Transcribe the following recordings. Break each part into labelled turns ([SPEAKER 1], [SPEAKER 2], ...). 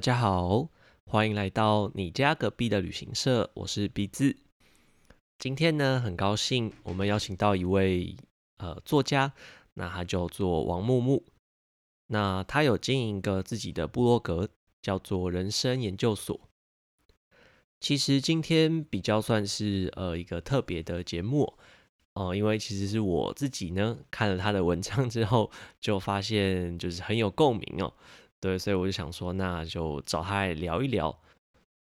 [SPEAKER 1] 大家好，欢迎来到你家隔壁的旅行社，我是鼻子。今天呢，很高兴我们邀请到一位呃作家，那他叫做王木木。那他有经营一个自己的部落格，叫做人生研究所。其实今天比较算是呃一个特别的节目哦，因为其实是我自己呢看了他的文章之后，就发现就是很有共鸣哦。对，所以我就想说，那就找他来聊一聊。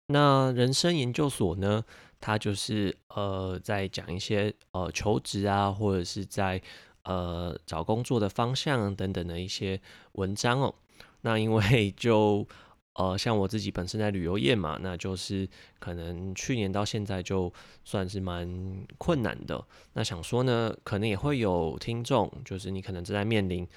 [SPEAKER 1] 那人生研究所呢，他就是呃在讲一些呃求职啊，或者是在呃找工作的方向等等的一些文章哦。那因为 就呃像我自己本身在旅游业嘛，那就是可能去年到现在就算是蛮困难的。那想说呢，可能也会有听众，就是你可能正在面临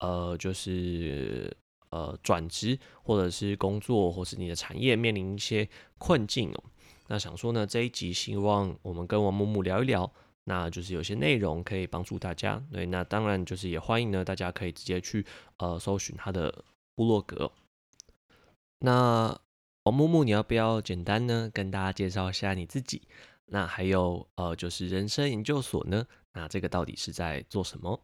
[SPEAKER 1] 呃就是。呃，转职或者是工作，或是你的产业面临一些困境哦。那想说呢，这一集希望我们跟王木木聊一聊，那就是有些内容可以帮助大家。对，那当然就是也欢迎呢，大家可以直接去呃搜寻他的部落格。那王木木，你要不要简单呢跟大家介绍一下你自己？那还有呃，就是人生研究所呢？那这个到底是在做什么？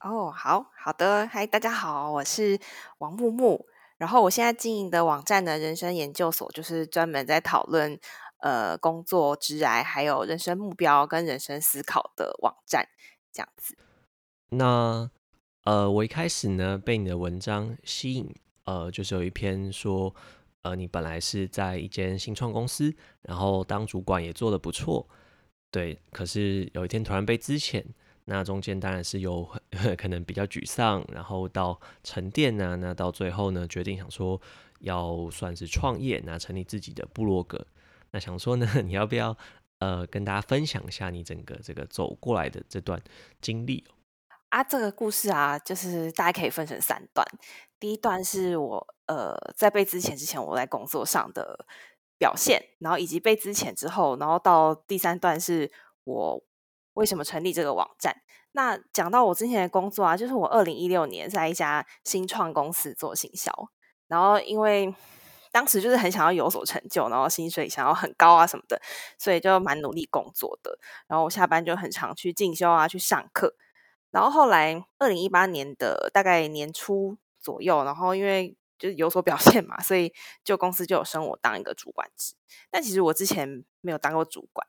[SPEAKER 2] 哦，好好的，嗨，大家好，我是王木木。然后我现在经营的网站呢，人生研究所就是专门在讨论呃工作、职涯，还有人生目标跟人生思考的网站，这样子。
[SPEAKER 1] 那呃，我一开始呢被你的文章吸引，呃，就是有一篇说，呃，你本来是在一间新创公司，然后当主管也做的不错，对，可是有一天突然被资遣。那中间当然是有 可能比较沮丧，然后到沉淀呢，那到最后呢，决定想说要算是创业，那成立自己的部落格。那想说呢，你要不要呃跟大家分享一下你整个这个走过来的这段经历？
[SPEAKER 2] 啊，这个故事啊，就是大家可以分成三段。第一段是我呃在被之前之前我在工作上的表现，然后以及被之前之后，然后到第三段是我。为什么成立这个网站？那讲到我之前的工作啊，就是我二零一六年在一家新创公司做行销，然后因为当时就是很想要有所成就，然后薪水想要很高啊什么的，所以就蛮努力工作的。然后我下班就很常去进修啊，去上课。然后后来二零一八年的大概年初左右，然后因为就是有所表现嘛，所以就公司就有升我当一个主管职。但其实我之前没有当过主管。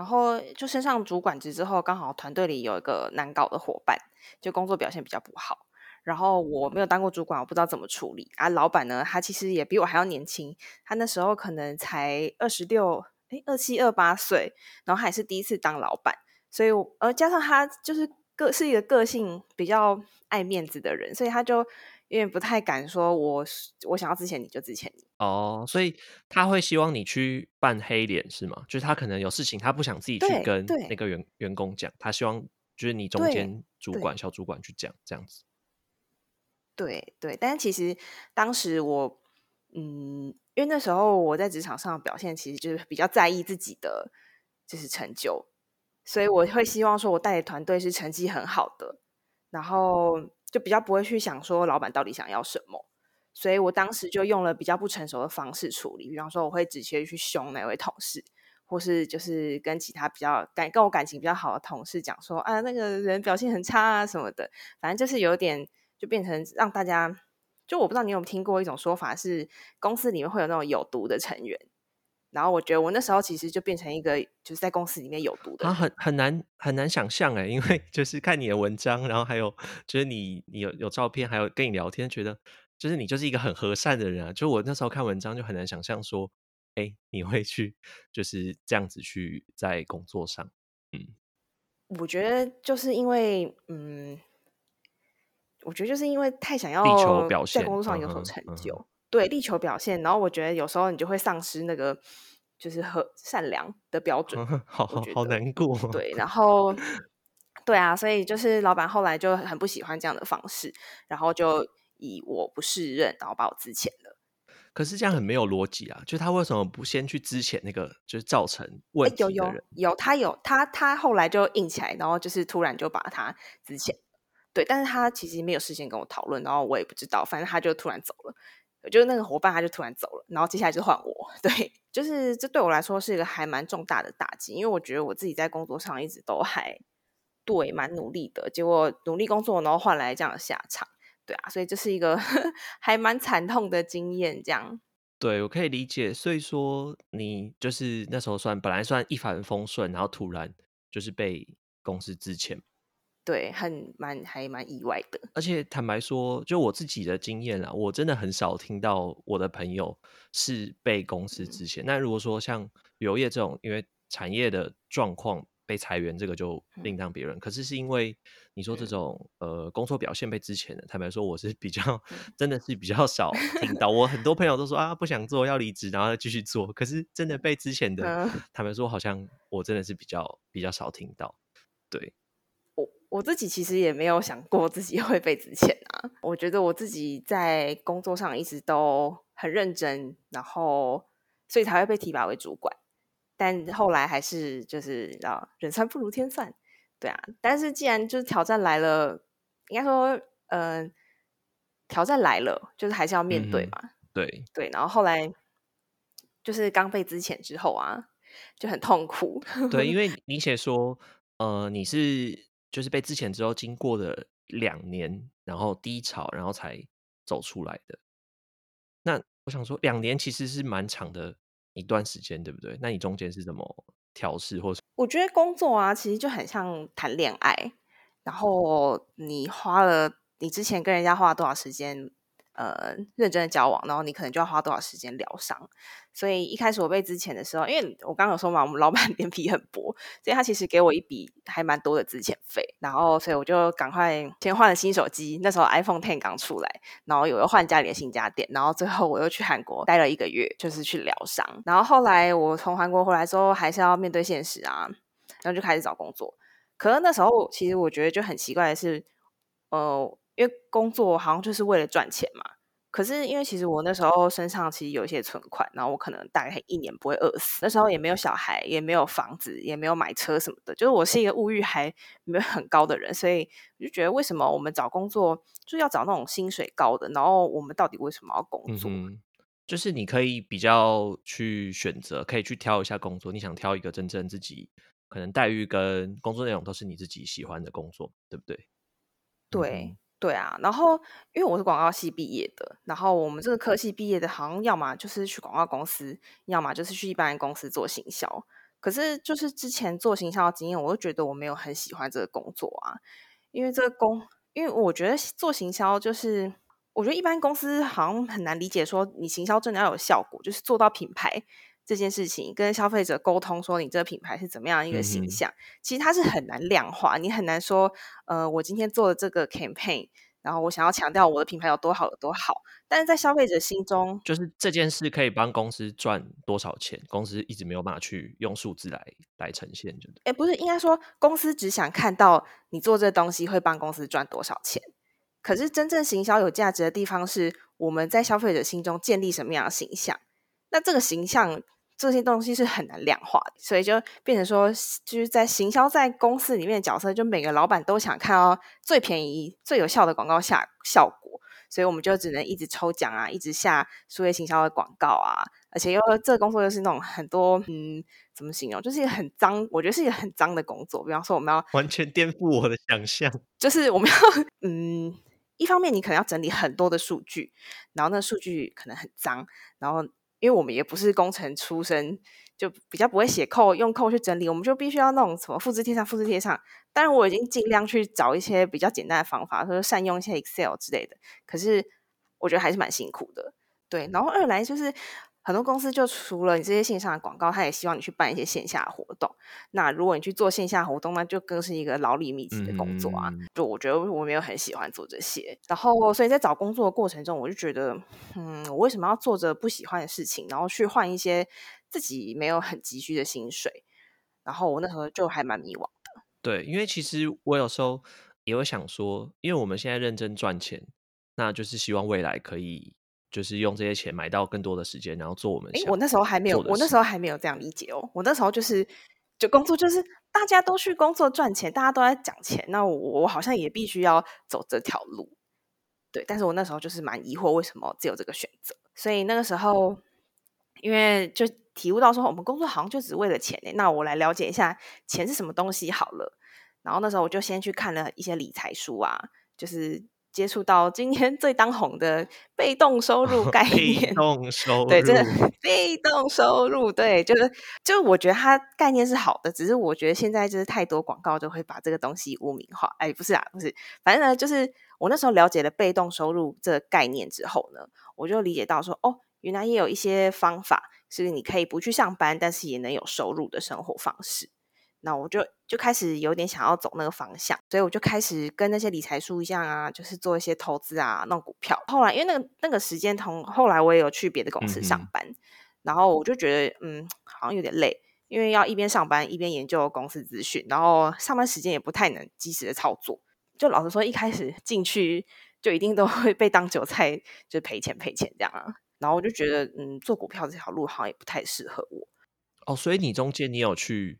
[SPEAKER 2] 然后就升上主管职之后，刚好团队里有一个难搞的伙伴，就工作表现比较不好。然后我没有当过主管，我不知道怎么处理啊。老板呢，他其实也比我还要年轻，他那时候可能才二十六，哎，二七二八岁，然后还是第一次当老板，所以呃，加上他就是个是一个个性比较爱面子的人，所以他就。因为不太敢说，我我想要之前你就之前你
[SPEAKER 1] 哦，所以他会希望你去扮黑脸是吗？就是他可能有事情，他不想自己去跟那个员员工讲，他希望就是你中间主管小主管去讲这样子。
[SPEAKER 2] 对对，但是其实当时我嗯，因为那时候我在职场上表现其实就是比较在意自己的就是成就，所以我会希望说我带的团队是成绩很好的，然后。就比较不会去想说老板到底想要什么，所以我当时就用了比较不成熟的方式处理，比方说我会直接去凶那位同事，或是就是跟其他比较感跟我感情比较好的同事讲说啊那个人表现很差啊什么的，反正就是有点就变成让大家就我不知道你有听过一种说法是公司里面会有那种有毒的成员。然后我觉得我那时候其实就变成一个就是在公司里面有毒的，
[SPEAKER 1] 啊，很很难很难想象哎，因为就是看你的文章，然后还有就是你你有有照片，还有跟你聊天，觉得就是你就是一个很和善的人啊。就我那时候看文章就很难想象说，哎，你会去就是这样子去在工作上，嗯，
[SPEAKER 2] 我觉得就是因为嗯，我觉得就是因为太想要在工作上有所成就。对，力求表现，然后我觉得有时候你就会丧失那个就是和善良的标准，
[SPEAKER 1] 好好难过。
[SPEAKER 2] 对，然后 对啊，所以就是老板后来就很不喜欢这样的方式，然后就以我不适任，然后把我资遣了。
[SPEAKER 1] 可是这样很没有逻辑啊！就他为什么不先去资遣那个就是造成问题的
[SPEAKER 2] 人？有他有他他后来就硬起来，然后就是突然就把他资遣。对，但是他其实没有事先跟我讨论，然后我也不知道，反正他就突然走了。就是那个伙伴他就突然走了，然后接下来就换我。对，就是这对我来说是一个还蛮重大的打击，因为我觉得我自己在工作上一直都还对蛮努力的，结果努力工作然后换来这样的下场，对啊，所以这是一个 还蛮惨痛的经验。这样，
[SPEAKER 1] 对我可以理解。所以说你就是那时候算本来算一帆风顺，然后突然就是被公司之前。
[SPEAKER 2] 对，很蛮还蛮意外的。
[SPEAKER 1] 而且坦白说，就我自己的经验啊，我真的很少听到我的朋友是被公司之前。那如果说像旅游业这种，因为产业的状况被裁员，这个就另当别论。可是是因为你说这种呃工作表现被之前的，坦白说我是比较真的是比较少听到。我很多朋友都说啊不想做要离职，然后再继续做。可是真的被之前的，坦白说好像我真的是比较比较少听到。对。
[SPEAKER 2] 我我自己其实也没有想过自己会被之前啊，我觉得我自己在工作上一直都很认真，然后所以才会被提拔为主管。但后来还是就是啊，人算不如天算，对啊。但是既然就是挑战来了，应该说，嗯，挑战来了，就是还是要面对嘛。
[SPEAKER 1] 对
[SPEAKER 2] 对，然后后来就是刚被之前之后啊，就很痛苦。
[SPEAKER 1] 对，因 为你写说，呃，你是。就是被之前之后经过的两年，然后低潮，然后才走出来的。那我想说，两年其实是蛮长的一段时间，对不对？那你中间是怎么调试，或是？
[SPEAKER 2] 我觉得工作啊，其实就很像谈恋爱，然后你花了你之前跟人家花了多少时间。呃，认真的交往，然后你可能就要花多少时间疗伤。所以一开始我被之前的时候，因为我刚刚有说嘛，我们老板 脸皮很薄，所以他其实给我一笔还蛮多的资遣费。然后，所以我就赶快先换了新手机，那时候 iPhone Ten 刚出来，然后又又换家里的新家电，然后最后我又去韩国待了一个月，就是去疗伤。然后后来我从韩国回来之后，还是要面对现实啊，然后就开始找工作。可是那时候其实我觉得就很奇怪的是，呃。因为工作好像就是为了赚钱嘛，可是因为其实我那时候身上其实有一些存款，然后我可能大概一年不会饿死。那时候也没有小孩，也没有房子，也没有买车什么的，就是我是一个物欲还没有很高的人，所以我就觉得为什么我们找工作就要找那种薪水高的，然后我们到底为什么要工作？
[SPEAKER 1] 就是你可以比较去选择，可以去挑一下工作，你想挑一个真正自己可能待遇跟工作内容都是你自己喜欢的工作，对不对？
[SPEAKER 2] 对。对啊，然后因为我是广告系毕业的，然后我们这个科系毕业的，好像要么就是去广告公司，要么就是去一般公司做行销。可是就是之前做行销的经验，我就觉得我没有很喜欢这个工作啊，因为这个工，因为我觉得做行销就是，我觉得一般公司好像很难理解，说你行销真的要有效果，就是做到品牌。这件事情跟消费者沟通，说你这个品牌是怎么样一个形象，其实它是很难量化。你很难说，呃，我今天做的这个 campaign，然后我想要强调我的品牌有多好有多好，但是在消费者心中，
[SPEAKER 1] 就是这件事可以帮公司赚多少钱，公司一直没有办法去用数字来来呈现，就
[SPEAKER 2] 哎，不是应该说公司只想看到你做这东西会帮公司赚多少钱，可是真正行销有价值的地方是我们在消费者心中建立什么样的形象，那这个形象。这些东西是很难量化的，所以就变成说，就是在行销在公司里面的角色，就每个老板都想看到最便宜、最有效的广告下效果，所以我们就只能一直抽奖啊，一直下数位行销的广告啊，而且又这个工作又是那种很多嗯，怎么形容，就是一个很脏，我觉得是一个很脏的工作。比方说，我们要
[SPEAKER 1] 完全颠覆我的想象，
[SPEAKER 2] 就是我们要 嗯，一方面你可能要整理很多的数据，然后那数据可能很脏，然后。因为我们也不是工程出身，就比较不会写扣，用扣去整理，我们就必须要那种什么复制贴上，复制贴上。当然，我已经尽量去找一些比较简单的方法，说善用一些 Excel 之类的。可是我觉得还是蛮辛苦的，对。然后二来就是。很多公司就除了你这些线上的广告，他也希望你去办一些线下活动。那如果你去做线下活动，那就更是一个劳力密集的工作啊。就我觉得我没有很喜欢做这些，然后所以在找工作的过程中，我就觉得，嗯，我为什么要做着不喜欢的事情，然后去换一些自己没有很急需的薪水？然后我那时候就还蛮迷惘的。
[SPEAKER 1] 对，因为其实我有时候也会想说，因为我们现在认真赚钱，那就是希望未来可以。就是用这些钱买到更多的时间，然后做我们。
[SPEAKER 2] 哎，我那时候还没有，我那时候还没有这样理解哦。我那时候就是，就工作就是大家都去工作赚钱，大家都在讲钱，那我我好像也必须要走这条路。对，但是我那时候就是蛮疑惑，为什么只有这个选择？所以那个时候，因为就体悟到说，我们工作好像就只为了钱呢。那我来了解一下钱是什么东西好了。然后那时候我就先去看了一些理财书啊，就是。接触到今天最当红的 被动收入概念，
[SPEAKER 1] 被动收 入，
[SPEAKER 2] 对，这被动收入，对，就是，就我觉得它概念是好的，只是我觉得现在就是太多广告就会把这个东西污名化。哎，不是啊，不是，反正呢，就是我那时候了解了被动收入这个概念之后呢，我就理解到说，哦，原来也有一些方法是你可以不去上班，但是也能有收入的生活方式。那我就就开始有点想要走那个方向，所以我就开始跟那些理财书一样啊，就是做一些投资啊，弄股票。后来因为那个那个时间同后来我也有去别的公司上班，然后我就觉得嗯，好像有点累，因为要一边上班一边研究公司资讯，然后上班时间也不太能及时的操作。就老实说，一开始进去就一定都会被当韭菜，就赔钱赔钱这样啊。然后我就觉得嗯，做股票这条路好像也不太适合我。
[SPEAKER 1] 哦，所以你中间你有去？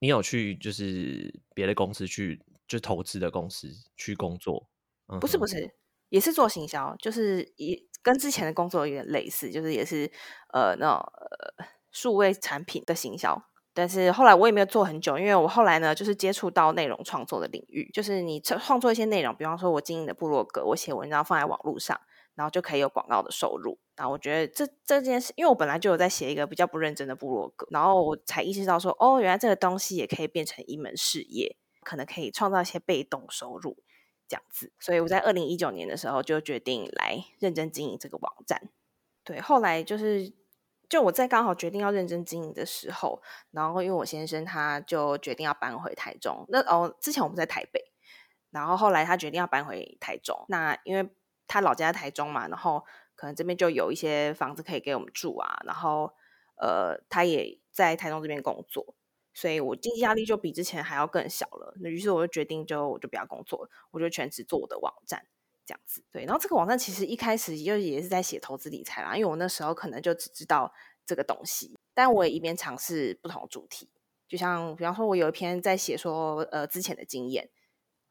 [SPEAKER 1] 你有去就是别的公司去就投资的公司去工作？
[SPEAKER 2] 不是不是，也是做行销，就是也跟之前的工作有点类似，就是也是呃那种数位产品的行销。但是后来我也没有做很久，因为我后来呢就是接触到内容创作的领域，就是你创作一些内容，比方说我经营的部落格，我写文章放在网络上。然后就可以有广告的收入。然后我觉得这这件事，因为我本来就有在写一个比较不认真的部落格，然后我才意识到说，哦，原来这个东西也可以变成一门事业，可能可以创造一些被动收入这样子。所以我在二零一九年的时候就决定来认真经营这个网站。对，后来就是就我在刚好决定要认真经营的时候，然后因为我先生他就决定要搬回台中。那哦，之前我们在台北，然后后来他决定要搬回台中。那因为他老家在台中嘛，然后可能这边就有一些房子可以给我们住啊，然后呃，他也在台中这边工作，所以我经济压力就比之前还要更小了。那于是我就决定，就我就不要工作了，我就全职做我的网站这样子。对，然后这个网站其实一开始就也是在写投资理财啦，因为我那时候可能就只知道这个东西，但我也一边尝试不同主题，就像比方说，我有一篇在写说呃之前的经验，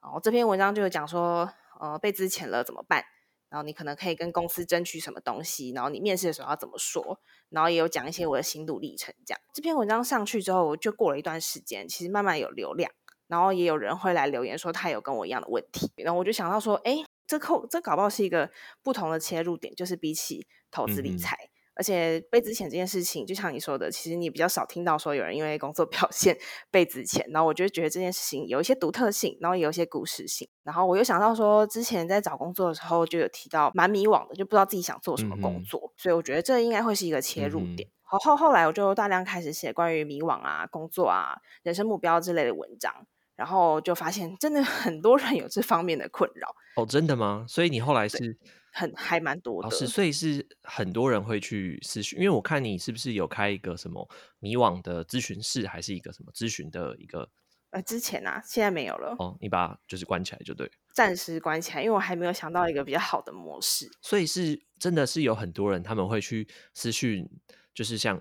[SPEAKER 2] 然后这篇文章就有讲说呃被资遣了怎么办。然后你可能可以跟公司争取什么东西，然后你面试的时候要怎么说，然后也有讲一些我的心路历程。这样这篇文章上去之后，就过了一段时间，其实慢慢有流量，然后也有人会来留言说他有跟我一样的问题，然后我就想到说，哎，这扣这搞不好是一个不同的切入点，就是比起投资理财。而且被资遣这件事情，就像你说的，其实你比较少听到说有人因为工作表现 被资遣。然后我就觉得这件事情有一些独特性，然后也有一些故事性。然后我又想到说，之前在找工作的时候就有提到蛮迷惘的，就不知道自己想做什么工作。所以我觉得这应该会是一个切入点。好后后来我就大量开始写关于迷惘啊、工作啊、人生目标之类的文章，然后就发现真的 很多人有这方面的困扰。
[SPEAKER 1] 哦，真的吗？所以你后来是？
[SPEAKER 2] 很还蛮多的，
[SPEAKER 1] 是所以是很多人会去咨询，因为我看你是不是有开一个什么迷惘的咨询室，还是一个什么咨询的一个？
[SPEAKER 2] 呃，之前啊，现在没有了。
[SPEAKER 1] 哦，你把就是关起来就对，
[SPEAKER 2] 暂时关起来，因为我还没有想到一个比较好的模式。
[SPEAKER 1] 所以是真的是有很多人他们会去私讯，就是像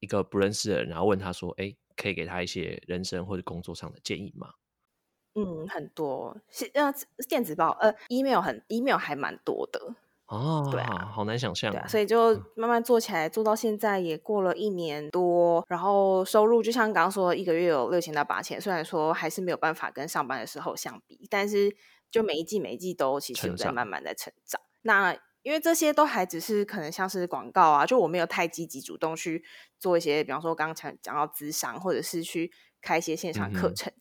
[SPEAKER 1] 一个不认识的人，然后问他说：“哎，可以给他一些人生或者工作上的建议吗？”
[SPEAKER 2] 嗯，很多是呃电子报呃 email 很 email 还蛮多的
[SPEAKER 1] 哦，
[SPEAKER 2] 对啊，
[SPEAKER 1] 好难想象，
[SPEAKER 2] 对啊，所以就慢慢做起来，做到现在也过了一年多，然后收入就像刚刚说，一个月有六千到八千，虽然说还是没有办法跟上班的时候相比，但是就每一季每一季都其实有在慢慢在成长。那因为这些都还只是可能像是广告啊，就我没有太积极主动去做一些，比方说刚刚讲讲到资商，或者是去开一些线上课程。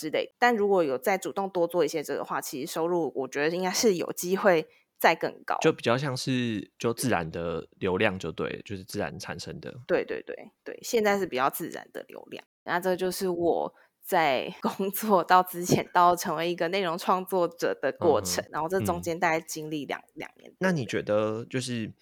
[SPEAKER 2] 之类，但如果有再主动多做一些这个话，其实收入我觉得应该是有机会再更高，
[SPEAKER 1] 就比较像是就自然的流量就对，就是自然产生的。
[SPEAKER 2] 对对对对，现在是比较自然的流量。那这就是我在工作到之前到成为一个内容创作者的过程，然后这中间大概经历两两年。
[SPEAKER 1] 那你觉得就是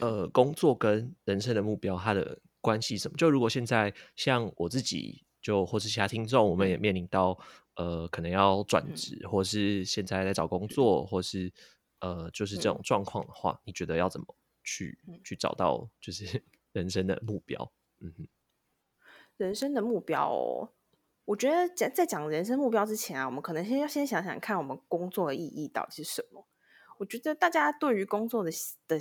[SPEAKER 1] 呃，工作跟人生的目标它的关系什么？就如果现在像我自己。就或是其他听众，我们也面临到呃，可能要转职，或是现在在找工作，或是呃，就是这种状况的话，你觉得要怎么去去找到就是 人生的目标？嗯哼，
[SPEAKER 2] 人生的目标，哦，我觉得在在讲人生目标之前啊，我们可能先要先想想看，我们工作的意义到底是什么？我我觉得大家对于工作的的，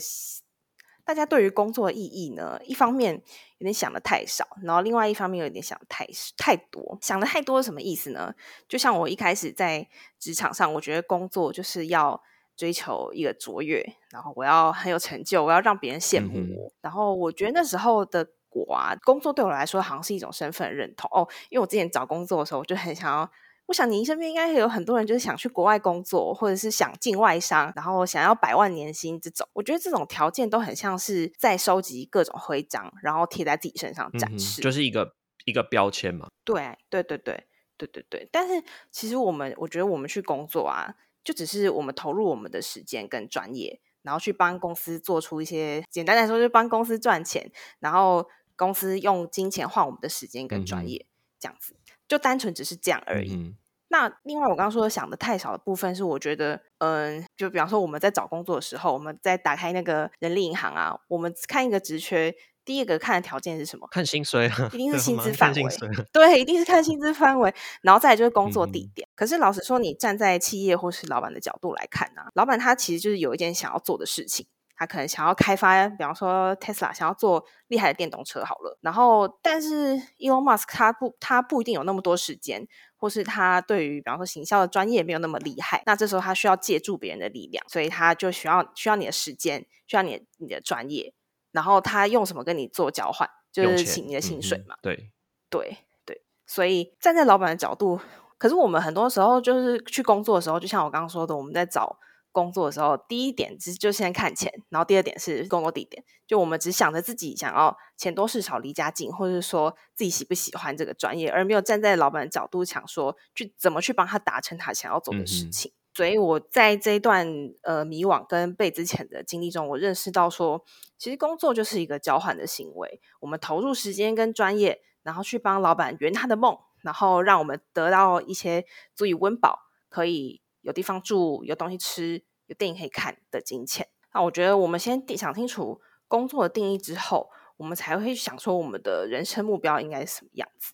[SPEAKER 2] 大家对于工作的意义呢，一方面有点想的太少，然后另外一方面有点想太太多。想的太多是什么意思呢？就像我一开始在职场上，我觉得工作就是要追求一个卓越，然后我要很有成就，我要让别人羡慕我。然后我觉得那时候的我啊，工作对我来说好像是一种身份认同哦，因为我之前找工作的时候，我就很想要。我想您身边应该有很多人，就是想去国外工作，或者是想进外商，然后想要百万年薪这种。我觉得这种条件都很像是在收集各种徽章，然后贴在自己身上展示，
[SPEAKER 1] 就是一个一个标签嘛。
[SPEAKER 2] 对，对，对，对，对，对，对。但是其实我们，我觉得我们去工作啊，就只是我们投入我们的时间跟专业，然后去帮公司做出一些，简单来说，就帮公司赚钱，然后公司用金钱换我们的时间跟专业，这样子，就单纯只是这样而已。那另外，我刚刚说的想的太少的部分是，我觉得，嗯，就比方说我们在找工作的时候，我们在打开那个人力银行啊，我们看一个职缺，第一个看的条件是什么？
[SPEAKER 1] 看薪水，
[SPEAKER 2] 一定是薪资范围。对，一定是看薪资范围，然后再就是工作地点。可是老实说，你站在企业或是老板的角度来看呢，老板他其实就是有一件想要做的事情。他可能想要开发，比方说 Tesla 想要做厉害的电动车好了，然后但是 Elon Musk 他不他不一定有那么多时间，或是他对于比方说行销的专业没有那么厉害，那这时候他需要借助别人的力量，所以他就需要需要你的时间，需要你你的专业，然后他用什么跟你做交换，就是请你的薪水嘛。
[SPEAKER 1] 对
[SPEAKER 2] 对对，所以站在老板的角度，可是我们很多时候就是去工作的时候，就像我刚刚说的，我们在找。工作的时候，第一点是就先看钱，然后第二点是工作地点。就我们只想着自己想要钱多事少、离家近，或者是说自己喜不喜欢这个专业，而没有站在老板的角度想说去怎么去帮他达成他想要做的事情。所以我在这一段呃迷惘跟被之前的经历中，我认识到说，其实工作就是一个交换的行为。我们投入时间跟专业，然后去帮老板圆他的梦，然后让我们得到一些足以温饱，可以。有地方住，有东西吃，有电影可以看的金钱。那我觉得，我们先想清楚工作的定义之后，我们才会想说我们的人生目标应该是什么样子。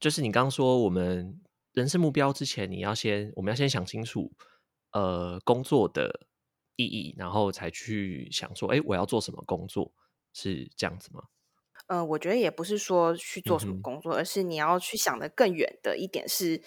[SPEAKER 1] 就是你刚刚说，我们人生目标之前，你要先，我们要先想清楚，呃，工作的意义，然后才去想说，哎，我要做什么工作，是这样子吗？
[SPEAKER 2] 嗯，我觉得也不是说去做什么工作，而是你要去想的更远的一点是。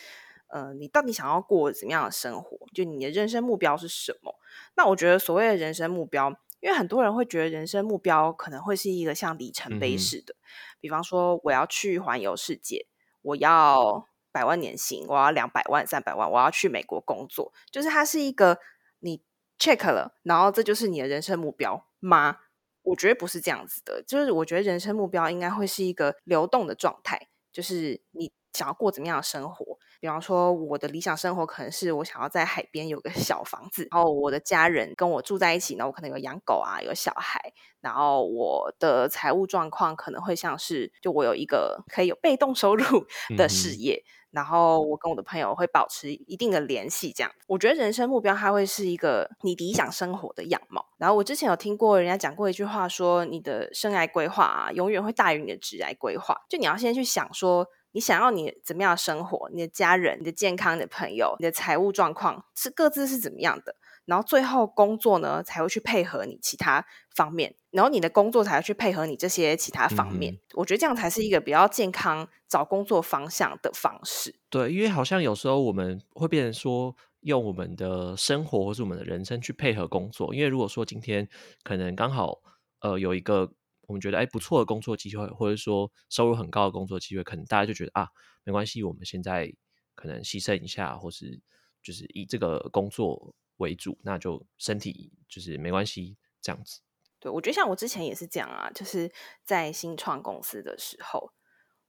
[SPEAKER 2] 呃，你到底想要过怎么样的生活？就你的人生目标是什么？那我觉得所谓的人生目标，因为很多人会觉得人生目标可能会是一个像里程碑似的，比方说我要去环游世界，我要百万年薪，我要两百万、三百万，我要去美国工作，就是它是一个你 check 了，然后这就是你的人生目标吗？我觉得不是这样子的，就是我觉得人生目标应该会是一个流动的状态，就是你想要过怎么样的生活。比方说，我的理想生活可能是我想要在海边有个小房子，然后我的家人跟我住在一起，呢我可能有养狗啊，有小孩，然后我的财务状况可能会像是，就我有一个可以有被动收入的事业，然后我跟我的朋友会保持一定的联系，这样，我觉得人生目标它会是一个你理想生活的样貌。然后我之前有听过人家讲过一句话，说你的生涯规划啊，永远会大于你的职业规划，就你要先去想说。你想要你怎么样的生活？你的家人、你的健康、你的朋友、你的财务状况是各自是怎么样的？然后最后工作呢才会去配合你其他方面，然后你的工作才会去配合你这些其他方面。我觉得这样才是一个比较健康找工作方向的方式。
[SPEAKER 1] 对，因为好像有时候我们会变成说用我们的生活或是我们的人生去配合工作，因为如果说今天可能刚好呃有一个。我们觉得哎不错的工作机会，或者说收入很高的工作机会，可能大家就觉得啊没关系，我们现在可能牺牲一下，或是就是以这个工作为主，那就身体就是没关系这样子。
[SPEAKER 2] 对，我觉得像我之前也是这样啊，就是在新创公司的时候，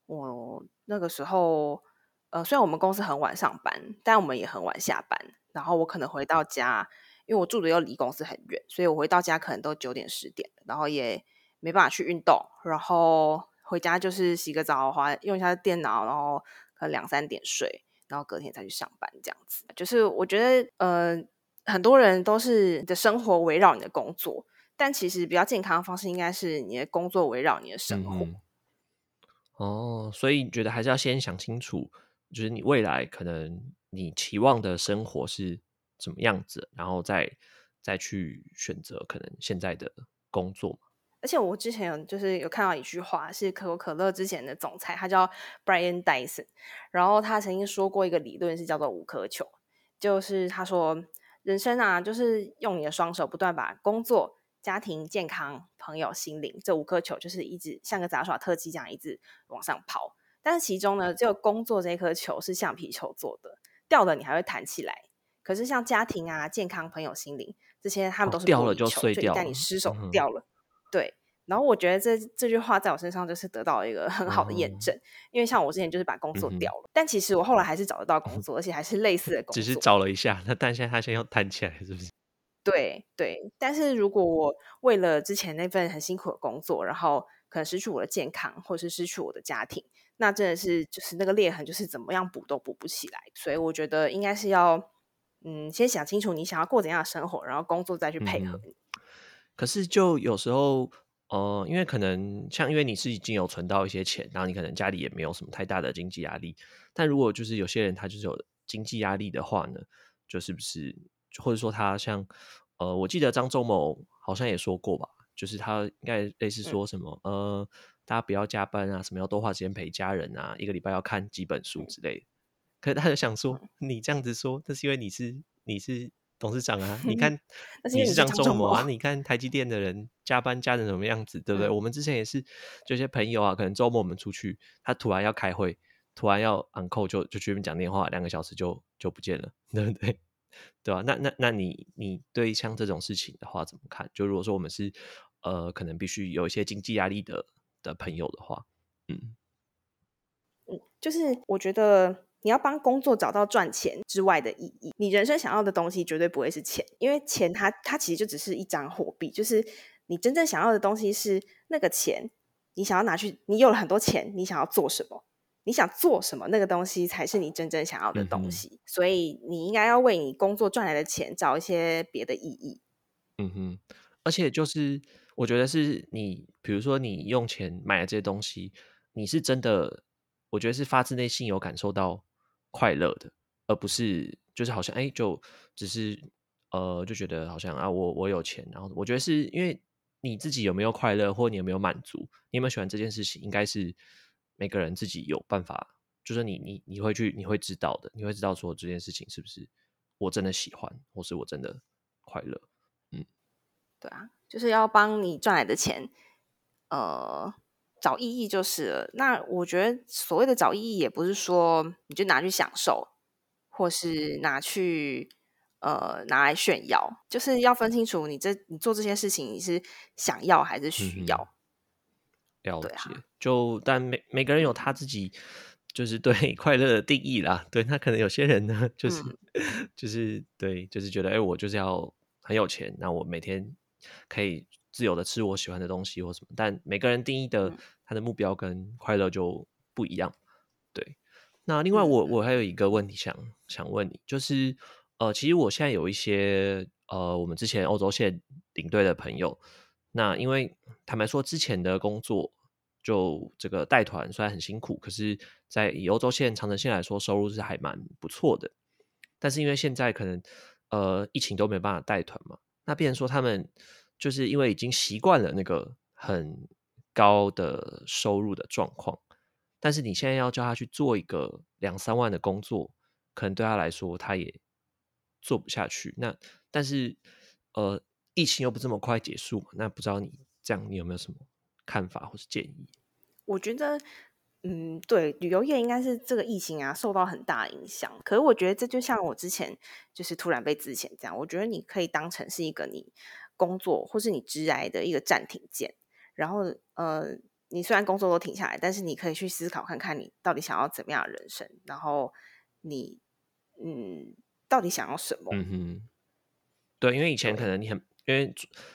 [SPEAKER 2] 我那个时候呃虽然我们公司很晚上班，但我们也很晚下班，然后我可能回到家，因为我住的又离公司很远，所以我回到家可能都九点十点，然后也。没办法去运动，然后回家就是洗个澡，花用一下电脑，然后可能两三点睡，然后隔天再去上班，这样子。就是我觉得，呃，很多人都是你的生活围绕你的工作，但其实比较健康的方式应该是你的工作围绕你的生活。
[SPEAKER 1] 哦，所以你觉得还是要先想清楚，就是你未来可能你期望的生活是怎么样子，然后再再去选择可能现在的工作。
[SPEAKER 2] 而且我之前有就是有看到一句话，是可口可乐之前的总裁，他叫 Brian Dyson，然后他曾经说过一个理论是叫做五颗球，就是他说人生啊，就是用你的双手不断把工作、家庭、健康、朋友、心灵这五颗球，就是一直像个杂耍特技这样一直往上抛。但是其中呢，只有工作这颗球是橡皮球做的，掉了你还会弹起来。可是像家庭啊、健康、朋友、心灵这些，他们都是
[SPEAKER 1] 掉了就碎掉，
[SPEAKER 2] 但你失手掉了。对，然后我觉得这这句话在我身上就是得到一个很好的验证，因为像我之前就是把工作掉了，但其实我后来还是找得到工作，而且还是类似的 工作，
[SPEAKER 1] 只是找了一下，那但现在他现在要弹起来，是不是？
[SPEAKER 2] 对对，但是如果我为了之前那份很辛苦的工作，然后可能失去我的健康，或是失去我的家庭，那真的是就是那个裂痕，就是怎么样补都补不起来。所以我觉得应该是要嗯，先想清楚你想要过怎样的生活，然后工作再去配合你。
[SPEAKER 1] 可是，就有时候，呃，因为可能像，因为你是已经有存到一些钱，然后你可能家里也没有什么太大的经济压力。但如果就是有些人他就是有经济压力的话呢，就是不是，或者说他像，呃，我记得张仲谋好像也说过吧，就是他应该类似说什么，呃，大家不要加班啊，什么要多花时间陪家人啊，一个礼拜要看几本书之类的。可是他就想说，你这样子说，这是因为你是你是。董事长啊，你 看你是这样做吗？你看台积电的人加班加成什么样子，对不对？我们之前也是，就些朋友啊，可能周末我们出去，他突然要开会，突然要 uncle 就就去那边讲电话，两个小时就就不见了，对不对？对吧？那那那你你对像这种事情的话怎么看？就如果说我们是呃，可能必须有一些经济压力的的朋友的话，嗯
[SPEAKER 2] 嗯，就是我觉得。你要帮工作找到赚钱之外的意义。你人生想要的东西绝对不会是钱，因为钱它它其实就只是一张货币。就是你真正想要的东西是那个钱，你想要拿去，你有了很多钱，你想要做什么？你想做什么？那个东西才是你真正想要的东西。所以你应该要为你工作赚来的钱找一些别的意义。
[SPEAKER 1] 嗯哼，而且就是我觉得是你，比如说你用钱买了这些东西，你是真的，我觉得是发自内心有感受到。快乐的，而不是就是好像哎，就只是呃，就觉得好像啊，我我有钱，然后我觉得是因为你自己有没有快乐，或你有没有满足，你有没有喜欢这件事情，应该是每个人自己有办法，就是你你你会去你会知道的，你会知道说这件事情是不是我真的喜欢，或是我真的快乐，嗯，
[SPEAKER 2] 对啊，就是要帮你赚来的钱，呃。找意义就是了。那我觉得所谓的找意义，也不是说你就拿去享受，或是拿去呃拿来炫耀，就是要分清楚你这你做这些事情，你是想要还是需要。
[SPEAKER 1] 了解，就但每每个人有他自己就是对 快乐的定义啦。对，那可能有些人呢，就是 就是对，就是觉得哎，我就是要很有钱，那我每天可以。自由的吃我喜欢的东西或什么，但每个人定义的他的目标跟快乐就不一样。对，那另外我我还有一个问题想想问你，就是呃，其实我现在有一些呃，我们之前欧洲线领队的朋友，那因为坦白说之前的工作就这个带团虽然很辛苦，可是在以欧洲线、长城线来说，收入是还蛮不错的。但是因为现在可能呃疫情都没办法带团嘛，那变成说他们。就是因为已经习惯了那个很高的收入的状况，但是你现在要叫他去做一个两三万的工作，可能对他来说他也做不下去。那但是呃，疫情又不这么快结束嘛，那不知道你这样你有没有什么看法或是建议？
[SPEAKER 2] 我觉得，嗯，对，旅游业应该是这个疫情啊受到很大影响。可是我觉得这就像我之前就是突然被之前这样，我觉得你可以当成是一个你。工作或是你直来的一个暂停键，然后呃，你虽然工作都停下来，但是你可以去思考看看你到底想要怎么样的人生，然后你嗯，到底想要什么？
[SPEAKER 1] 嗯。哼，对，因为以前可能你很，因为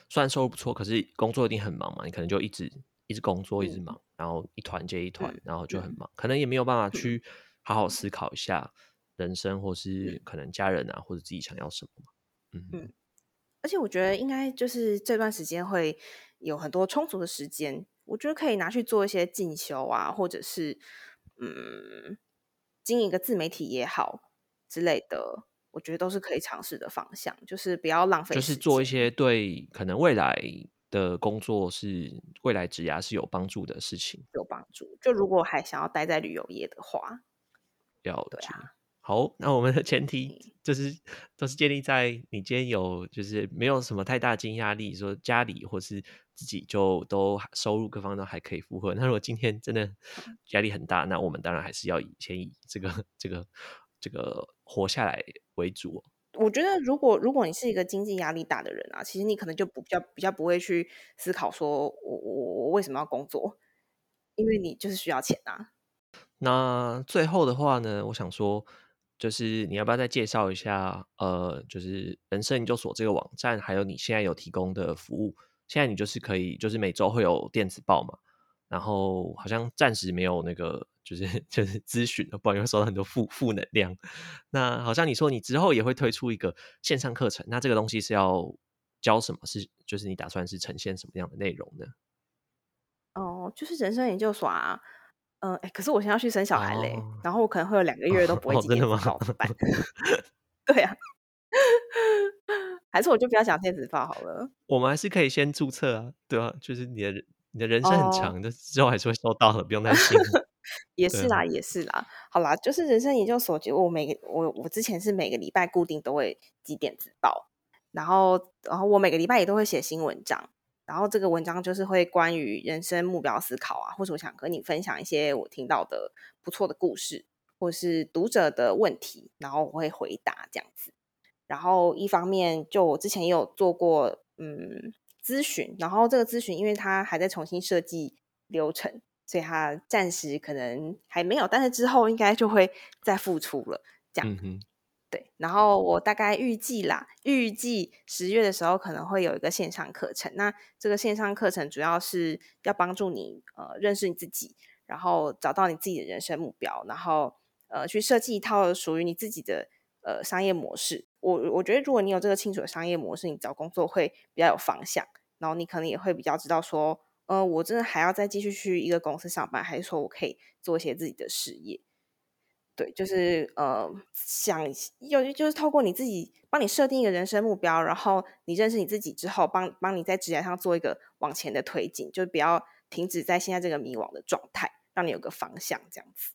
[SPEAKER 1] 虽然收入不错，可是工作一定很忙嘛，你可能就一直一直工作，一直忙，然后一团接一团，然后就很忙，可能也没有办法去好好思考一下人生，或是可能家人啊，或者自己想要什么嘛，嗯。
[SPEAKER 2] 而且我觉得应该就是这段时间会有很多充足的时间，我觉得可以拿去做一些进修啊，或者是嗯，经营一个自媒体也好之类的。我觉得都是可以尝试的方向，就是不要浪费
[SPEAKER 1] 就，是做一些对可能未来的工作是未来职涯是有帮助的事情。
[SPEAKER 2] 有帮助。就如果还想要待在旅游业的话，
[SPEAKER 1] 了解。
[SPEAKER 2] 对啊，
[SPEAKER 1] 好，那我们的前提就是都是建立在你今天有就是没有什么太大经济压力，说家里或是自己就都收入各方面都还可以负荷。那如果今天真的压力很大，那我们当然还是要以先以这个这个这个活下来为主哦。
[SPEAKER 2] 我觉得如果如果你是一个经济压力大的人啊，其实你可能就不比较比较不会去思考说我我我为什么要工作，因为你就是需要钱啊。
[SPEAKER 1] 那最后的话呢，我想说，就是你要不要再介绍一下，呃，就是人生研究所这个网站，还有你现在有提供的服务。现在你就是可以，就是每周会有电子报嘛，然后好像暂时没有那个，就是 就是咨询，不然会收到很多负负能量。那好像你说你之后也会推出一个线上课程，那这个东西是要教什么？是就是你打算是呈现什么样的内容呢？
[SPEAKER 2] 哦，就是人生研究所啊。嗯，哎，可是我现在要去生小孩嘞，
[SPEAKER 1] 哦
[SPEAKER 2] 然后我可能会有两个月都不会
[SPEAKER 1] 哦真的吗
[SPEAKER 2] 寄电子报？对啊，还是我就不要讲电子报好了。
[SPEAKER 1] 我们还是可以先注册啊，对啊，就是你的人你的人生很
[SPEAKER 2] 哦
[SPEAKER 1] 长，的之后还是会收到的，不用担心。
[SPEAKER 2] 也是啦，也是啦。好啦，就是人生研究所，就我每个我我之前是每个礼拜固定都会几点子报，然后然后我每个礼拜也都会写新文章，然后这个文章就是会关于人生目标思考啊，或者我想和你分享一些我听到的不错的故事，或是读者的问题，然后我会回答这样子。然后一方面，就我之前也有做过嗯咨询，然后这个咨询因为它还在重新设计流程，所以它暂时可能还没有，但是之后应该就会再复出了。这样、然后我大概预计啦，预计十月的时候可能会有一个线上课程。那这个线上课程主要是要帮助你呃认识你自己，然后找到你自己的人生目标，然后呃去设计一套属于你自己的呃商业模式。我我觉得如果你有这个清楚的商业模式，你找工作会比较有方向，然后你可能也会比较知道说，呃，我真的还要再继续去一个公司上班，还是说我可以做一些自己的事业。对，就是呃，想有就是透过你自己帮你设定一个人生目标，然后你认识你自己之后，帮帮你在职业上做一个往前的推进，就不要停止在现在这个迷惘的状态，让你有个方向，这样子。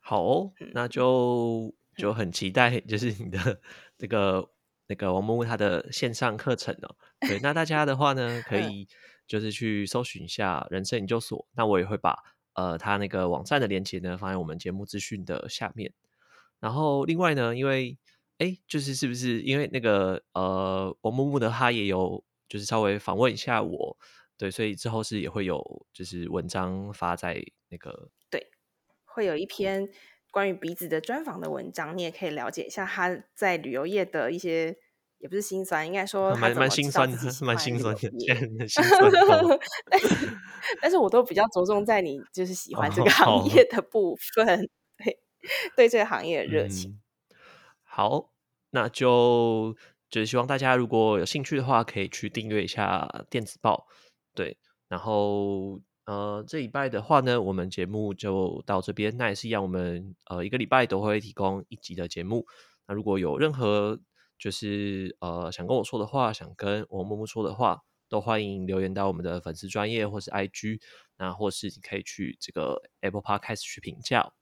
[SPEAKER 1] 好哦，
[SPEAKER 2] 嗯
[SPEAKER 1] 那就就很期待，就是你的这个那个王木木他的线上课程哦。对，那大家的话呢，可
[SPEAKER 2] 嗯
[SPEAKER 1] 以就是去搜寻一下人生研究所，那我也会把呃他那个网站的链接呢放在我们节目资讯的下面。然后另外呢，因为哎，就是是不是因为那个呃王木木的他也有就是稍微访问一下我，对，所以之后是也会有就是文章发在那个对
[SPEAKER 2] 会有一篇关于鼻子的专访的文章，你也可以了解一下他在旅游业的一些，也不是心酸，应该说他
[SPEAKER 1] 蛮蛮 心酸的蛮心酸的。
[SPEAKER 2] 但是但是我都比较着重在你就是喜欢这 个
[SPEAKER 1] 哦
[SPEAKER 2] 行业的部分，对对这个行业的热情。
[SPEAKER 1] 嗯，好，那就就是希望大家如果有兴趣的话，可以去订阅一下电子报。对，然后呃，这礼拜的话呢，我们节目就到这边。那也是一样，我们呃一个礼拜都会提供一集的节目。那如果有任何就是呃想跟我说的话，想跟我木木说的话，都欢迎留言到我们的粉丝专业或是 IG，那或是你可以去这个 Apple Podcast 去评价。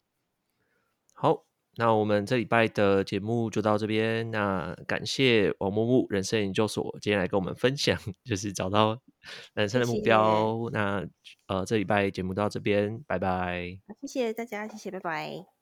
[SPEAKER 1] 好，那我们这礼拜的节目就到这边。那感谢王木木人生研究所今天来跟我们分享，就是找到人生的目
[SPEAKER 2] 谢谢
[SPEAKER 1] 标。那呃，这礼拜节目到这边，拜拜。
[SPEAKER 2] 谢谢大家，谢谢，拜拜。